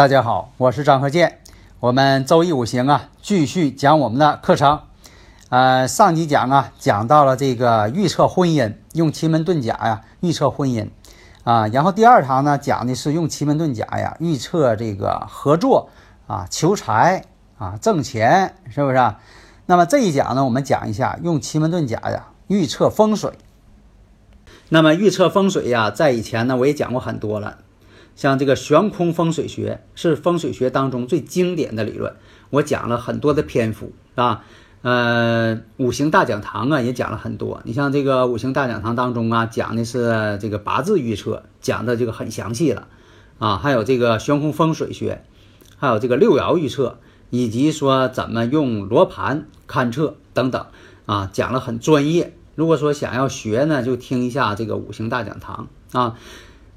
大家好，我是张和建。我们周易五行啊，继续讲我们的课程。呃，上集讲啊，讲到了这个预测婚姻，用奇门遁甲呀预测婚姻啊。然后第二堂呢，讲的是用奇门遁甲呀预测这个合作啊、求财啊、挣钱，是不是？那么这一讲呢，我们讲一下用奇门遁甲呀预测风水。那么预测风水呀，在以前呢，我也讲过很多了。像这个悬空风水学是风水学当中最经典的理论，我讲了很多的篇幅啊，呃，五行大讲堂啊也讲了很多。你像这个五行大讲堂当中啊，讲的是这个八字预测，讲的这个很详细了啊，还有这个悬空风水学，还有这个六爻预测，以及说怎么用罗盘勘测等等啊，讲了很专业。如果说想要学呢，就听一下这个五行大讲堂啊。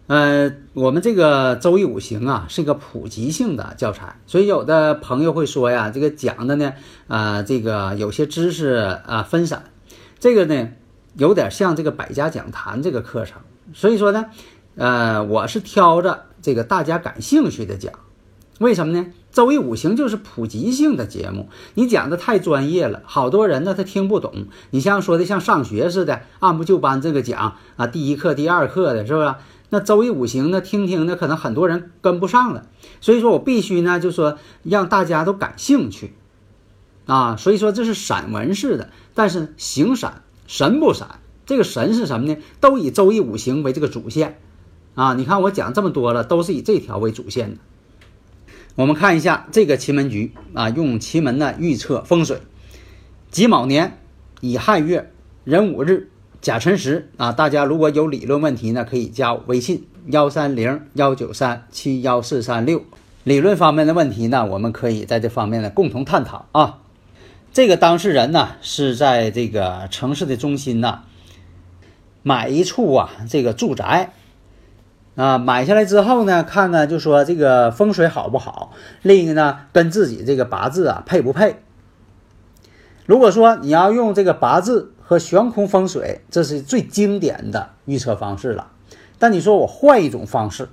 呃，我们这个周易五行啊，是一个普及性的教材，所以有的朋友会说呀，这个讲的呢，啊，这个有些知识啊分散，这个呢，有点像这个百家讲坛这个课程，所以说呢，呃，我是挑着这个大家感兴趣的讲，为什么呢？周易五行就是普及性的节目，你讲的太专业了，好多人呢他听不懂，你像说的像上学似的，按部就班这个讲啊，第一课、第二课的是不是？那周易五行呢？听听呢，可能很多人跟不上了，所以说我必须呢，就说让大家都感兴趣，啊，所以说这是散文式的，但是形散神不散。这个神是什么呢？都以周易五行为这个主线，啊，你看我讲这么多了，都是以这条为主线的。我们看一下这个奇门局啊，用奇门呢预测风水，己卯年乙亥月壬午日。甲辰时啊，大家如果有理论问题呢，可以加我微信幺三零幺九三七幺四三六。理论方面的问题呢，我们可以在这方面呢共同探讨啊。这个当事人呢是在这个城市的中心呢买一处啊这个住宅啊，买下来之后呢，看看就说这个风水好不好，另一个呢跟自己这个八字啊配不配。如果说你要用这个八字。和悬空风水，这是最经典的预测方式了。但你说我换一种方式，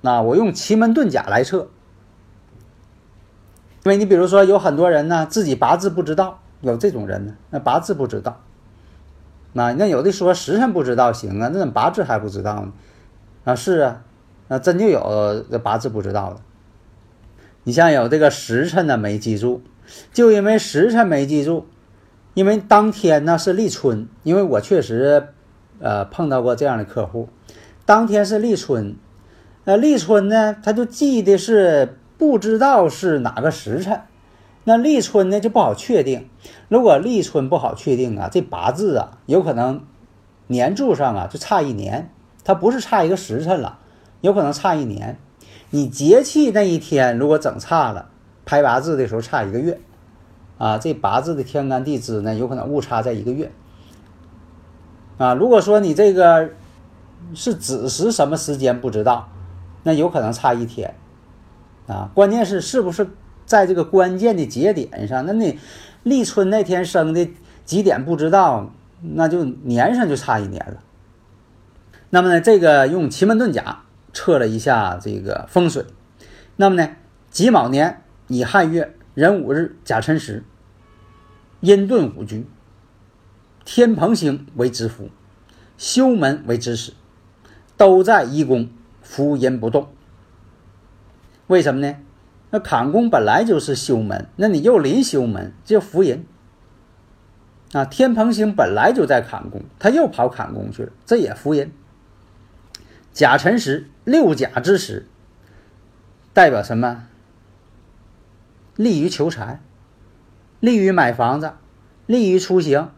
那我用奇门遁甲来测。因为你比如说有很多人呢，自己八字不知道，有这种人呢，那八字不知道。那那有的说时辰不知道行啊，那怎么八字还不知道呢？啊是啊，那真就有这八字不知道的。你像有这个时辰呢没记住，就因为时辰没记住。因为当天呢是立春，因为我确实，呃碰到过这样的客户，当天是立春，那立春呢，他就记的是不知道是哪个时辰。那立春呢就不好确定，如果立春不好确定啊，这八字啊有可能年柱上啊就差一年，它不是差一个时辰了，有可能差一年。你节气那一天如果整差了，排八字的时候差一个月，啊，这八字的天干地支呢有可能误差在一个月。啊，如果说你这个是子时什么时间不知道，那有可能差一天，啊，关键是是不是？在这个关键的节点上，那你立春那天生的几点不知道，那就年上就差一年了。那么呢，这个用奇门遁甲测了一下这个风水，那么呢，己卯年乙亥月壬午日甲辰时，阴遁五局，天蓬星为之福，休门为之始，都在一宫，福阴不动。为什么呢？那坎宫本来就是休门，那你又临休门，就福人啊。天蓬星本来就在坎宫，他又跑坎宫去了，这也福人。甲辰时，六甲之时，代表什么？利于求财，利于买房子，利于出行。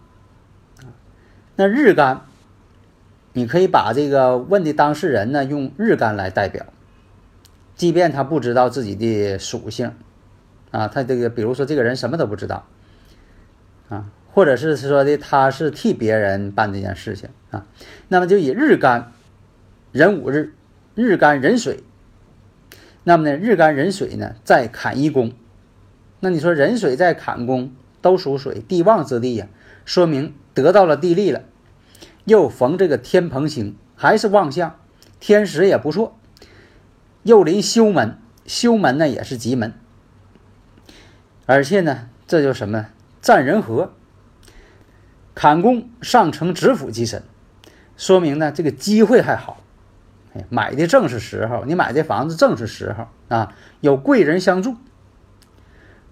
那日干，你可以把这个问的当事人呢，用日干来代表。即便他不知道自己的属性，啊，他这个比如说这个人什么都不知道，啊，或者是说的他是替别人办这件事情啊，那么就以日干壬午日，日干壬水，那么呢日干壬水呢在坎一宫，那你说壬水在坎宫都属水，地旺之地呀，说明得到了地利了，又逢这个天蓬星，还是旺相，天时也不错。又临修门，修门呢也是吉门，而且呢，这就什么占人和，坎宫上承知府吉神，说明呢这个机会还好，买的正是时候，你买这房子正是时候啊，有贵人相助。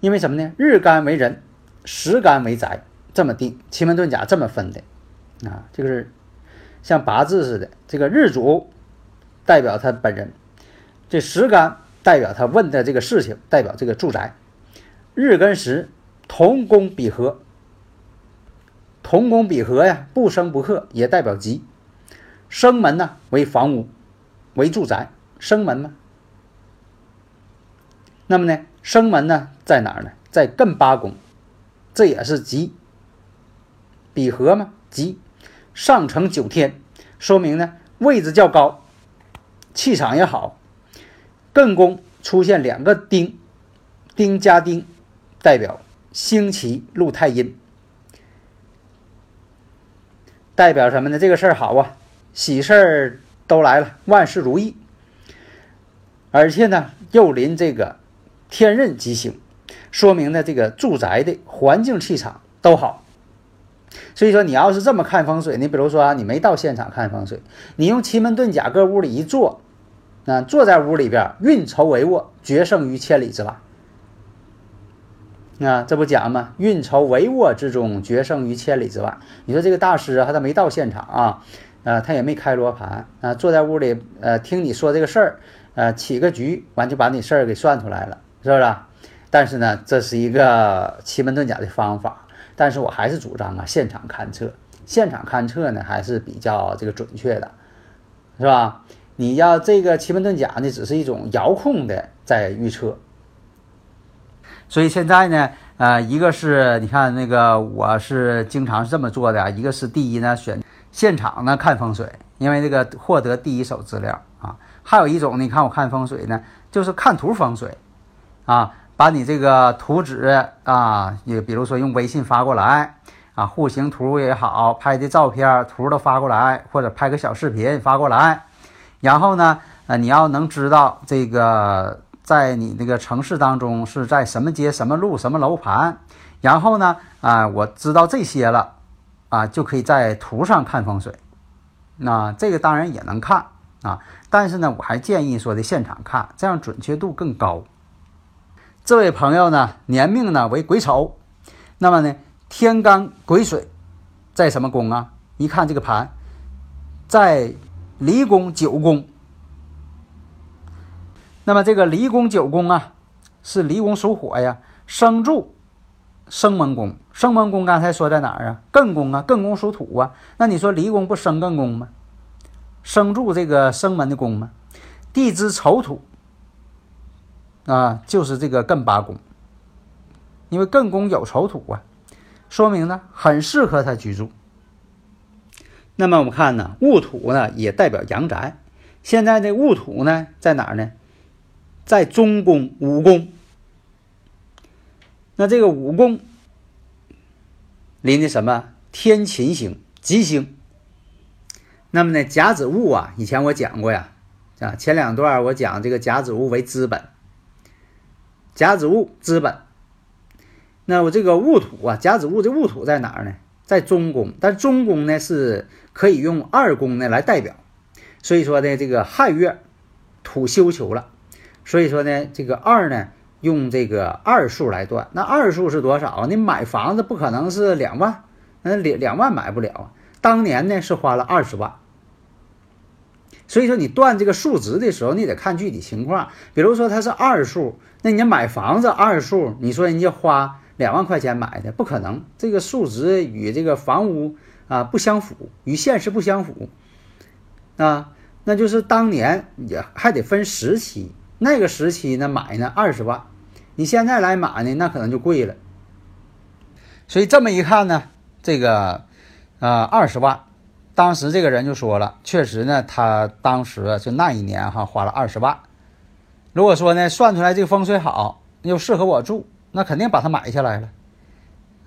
因为什么呢？日干为人，时干为宅，这么定，奇门遁甲这么分的啊，这个是像八字似的，这个日主代表他本人。这时干代表他问的这个事情，代表这个住宅。日跟时同宫比合，同宫比合呀，不生不克，也代表吉。生门呢为房屋，为住宅，生门嘛。那么呢，生门呢在哪儿呢？在艮八宫，这也是吉。比合嘛，吉。上承九天，说明呢位置较高，气场也好。艮宫出现两个丁，丁加丁，代表星期入太阴，代表什么呢？这个事儿好啊，喜事儿都来了，万事如意。而且呢，又临这个天任吉星，说明呢，这个住宅的环境气场都好。所以说，你要是这么看风水，你比如说啊，你没到现场看风水，你用奇门遁甲搁屋里一坐。那坐在屋里边，运筹帷幄，决胜于千里之外。啊，这不讲吗？运筹帷幄之中，决胜于千里之外。你说这个大师啊，他没到现场啊，呃，他也没开罗盘啊，坐在屋里，呃，听你说这个事儿，呃，起个局，完就把你事儿给算出来了，是不是？但是呢，这是一个奇门遁甲的方法，但是我还是主张啊，现场勘测，现场勘测呢还是比较这个准确的，是吧？你要这个奇门遁甲呢，只是一种遥控的在预测，所以现在呢，呃，一个是你看那个我是经常是这么做的啊，一个是第一呢选现场呢看风水，因为这个获得第一手资料啊，还有一种你看我看风水呢，就是看图风水。啊，把你这个图纸啊，也比如说用微信发过来啊，户型图也好，拍的照片图都发过来，或者拍个小视频发过来。然后呢，呃，你要能知道这个在你那个城市当中是在什么街、什么路、什么楼盘，然后呢，啊，我知道这些了，啊，就可以在图上看风水。那这个当然也能看啊，但是呢，我还建议说的现场看，这样准确度更高。这位朋友呢，年命呢为癸丑，那么呢，天干癸水在什么宫啊？一看这个盘，在。离宫九宫。那么这个离宫九宫啊，是离宫属火呀，生柱生门宫。生门宫刚才说在哪儿啊？艮宫啊，艮宫属土啊。那你说离宫不生艮宫吗？生柱这个生门的宫吗？地支丑土啊，就是这个艮八宫。因为艮宫有丑土啊，说明呢很适合他居住。那么我们看呢，戊土呢也代表阳宅。现在这戊土呢在哪儿呢？在中宫五宫。那这个五宫临的什么天琴星吉星？那么呢甲子戊啊，以前我讲过呀，啊前两段我讲这个甲子戊为资本，甲子戊资本。那我这个戊土啊，甲子戊这戊土在哪儿呢？在中宫，但中宫呢是可以用二宫呢来代表，所以说呢，这个亥月土休囚了，所以说呢，这个二呢用这个二数来断。那二数是多少？你买房子不可能是两万，那两两万买不了。当年呢是花了二十万，所以说你断这个数值的时候，你得看具体情况。比如说它是二数，那你买房子二数，你说人家花。两万块钱买的不可能，这个数值与这个房屋啊不相符，与现实不相符啊。那就是当年也还得分时期，那个时期呢买呢二十万，你现在来买呢那可能就贵了。所以这么一看呢，这个啊二十万，当时这个人就说了，确实呢他当时就那一年哈花了二十万。如果说呢算出来这个风水好，又适合我住。那肯定把它买下来了，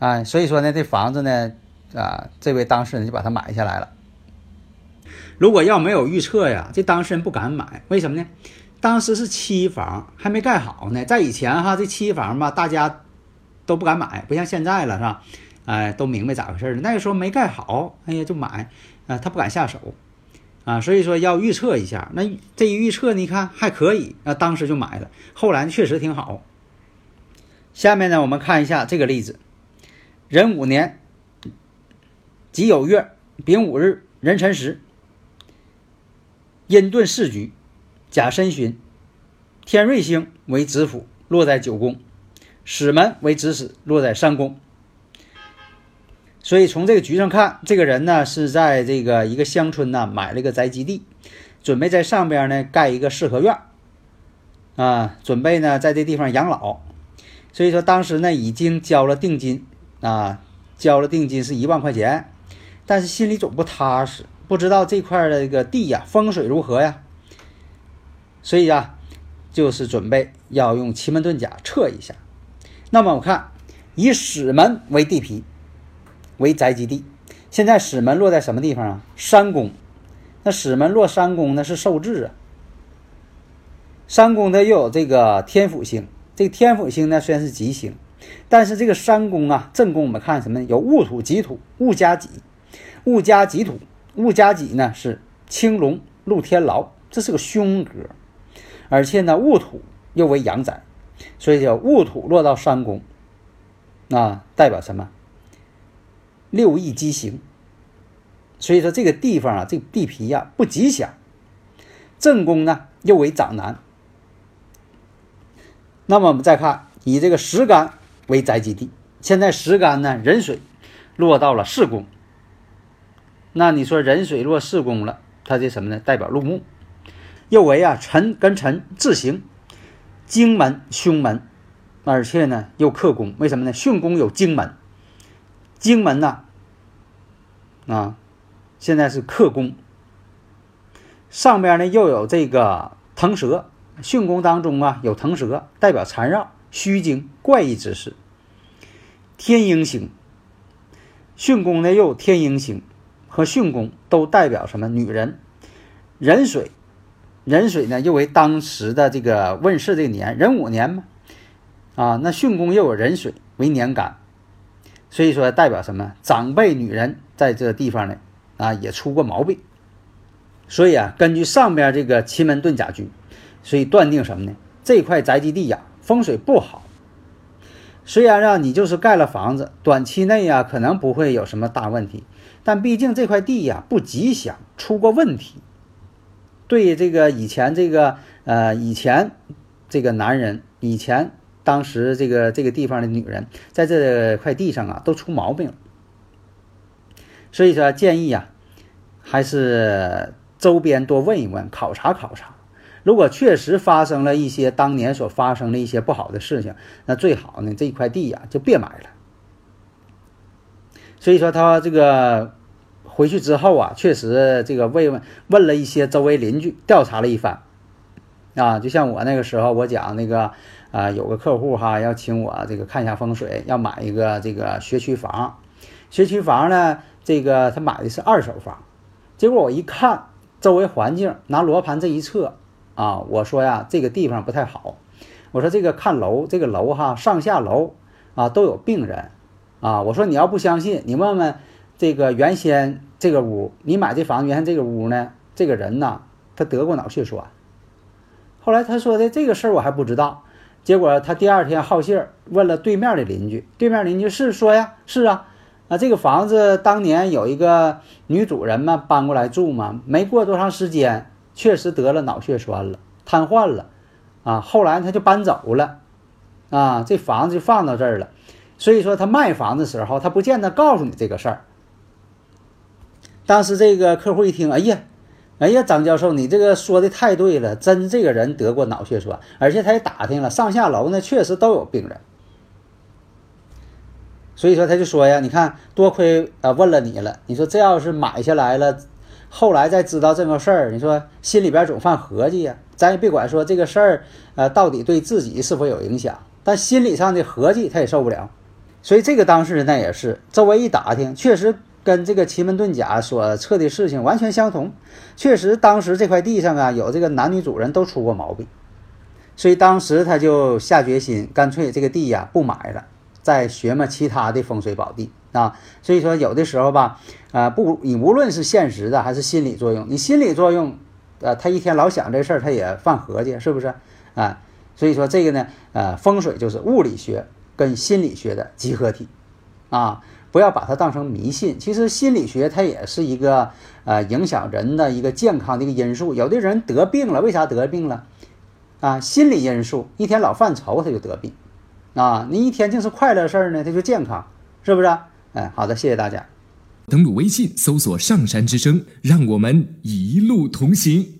啊，所以说呢，这房子呢，啊，这位当事人就把它买下来了。如果要没有预测呀，这当事人不敢买，为什么呢？当时是期房，还没盖好呢。在以前哈，这期房吧，大家都不敢买，不像现在了，是吧？哎，都明白咋回事了。那个时候没盖好，哎呀，就买，啊，他不敢下手，啊，所以说要预测一下。那这一预测，你看还可以，啊，当时就买了。后来确实挺好。下面呢，我们看一下这个例子：壬午年己酉月丙午日壬辰时，阴遁四局，甲申旬，天瑞星为子府，落在九宫；使门为子死，落在三宫。所以从这个局上看，这个人呢是在这个一个乡村呢买了一个宅基地，准备在上边呢盖一个四合院啊，准备呢在这地方养老。所以说，当时呢已经交了定金啊，交了定金是一万块钱，但是心里总不踏实，不知道这块的这个地呀风水如何呀，所以啊，就是准备要用奇门遁甲测一下。那么我看以死门为地皮，为宅基地，现在史门落在什么地方啊？山宫。那史门落山宫呢是受制啊，山宫呢又有这个天府星。这个天府星呢，虽然是吉星，但是这个山宫啊，正宫我们看什么？有戊土、己土、戊加己、戊加己土、戊加己呢是青龙入天牢，这是个凶格，而且呢戊土又为阳宅，所以叫戊土落到山宫，啊，代表什么？六翼畸形，所以说这个地方啊，这个地皮呀不吉祥。正宫呢又为长男。那么我们再看，以这个石干为宅基地，现在石干呢，壬水落到了四宫。那你说壬水落四宫了，它这什么呢？代表入木，又为啊辰跟辰自刑，经门凶门，而且呢又克宫。为什么呢？巽宫有荆门，荆门呢，啊现在是克宫。上边呢又有这个腾蛇。巽宫当中啊有腾蛇，代表缠绕、虚惊、怪异之事。天鹰星，巽宫呢又有天鹰星，和巽宫都代表什么？女人。壬水，壬水呢又为当时的这个问世这年，壬午年嘛。啊，那巽宫又有壬水为年干，所以说代表什么？长辈女人在这地方呢啊也出过毛病。所以啊，根据上边这个奇门遁甲局。所以断定什么呢？这块宅基地呀，风水不好。虽然让你就是盖了房子，短期内呀可能不会有什么大问题，但毕竟这块地呀不吉祥，出过问题。对这个以前这个呃以前这个男人以前当时这个这个地方的女人在这块地上啊都出毛病了，所以说建议啊，还是周边多问一问，考察考察。如果确实发生了一些当年所发生的一些不好的事情，那最好呢这一块地呀就别买了。所以说他这个回去之后啊，确实这个慰问问了一些周围邻居，调查了一番，啊，就像我那个时候我讲那个啊，有个客户哈要请我这个看一下风水，要买一个这个学区房，学区房呢，这个他买的是二手房，结果我一看周围环境，拿罗盘这一测啊，我说呀这个地方不太好，我说这个看楼这个楼哈上下楼啊都有病人。啊，我说你要不相信，你问问这个原先这个屋，你买这房原先这个屋呢，这个人呢，他得过脑血栓。后来他说的这个事儿我还不知道，结果他第二天好信儿问了对面的邻居，对面邻居是说呀，是啊，啊这个房子当年有一个女主人嘛搬过来住嘛，没过多长时间，确实得了脑血栓了，瘫痪了，啊，后来他就搬走了，啊，这房子就放到这儿了。所以说他卖房的时候，他不见得告诉你这个事儿。当时这个客户一听，哎呀，哎呀，张教授，你这个说的太对了，真这个人得过脑血栓，而且他也打听了，上下楼呢确实都有病人。所以说他就说呀，你看多亏啊问了你了，你说这要是买下来了，后来再知道这个事儿，你说心里边总犯合计呀。咱也别管说这个事儿，呃，到底对自己是否有影响，但心理上的合计他也受不了。所以这个当事人呢也是，周围一打听，确实跟这个奇门遁甲所测的事情完全相同。确实当时这块地上啊有这个男女主人都出过毛病，所以当时他就下决心，干脆这个地呀不买了，再学么其他的风水宝地啊。所以说有的时候吧，啊不，你无论是现实的还是心理作用，你心理作用，呃，他一天老想这事儿，他也犯合计，是不是啊？所以说这个呢，呃，风水就是物理学。跟心理学的集合体，啊，不要把它当成迷信。其实心理学它也是一个呃影响人的一个健康的一个因素。有的人得病了，为啥得病了？啊，心理因素，一天老犯愁他就得病，啊，你一天净是快乐事儿呢，他就健康，是不是？哎，好的，谢谢大家。登录微信搜索“上山之声”，让我们一路同行。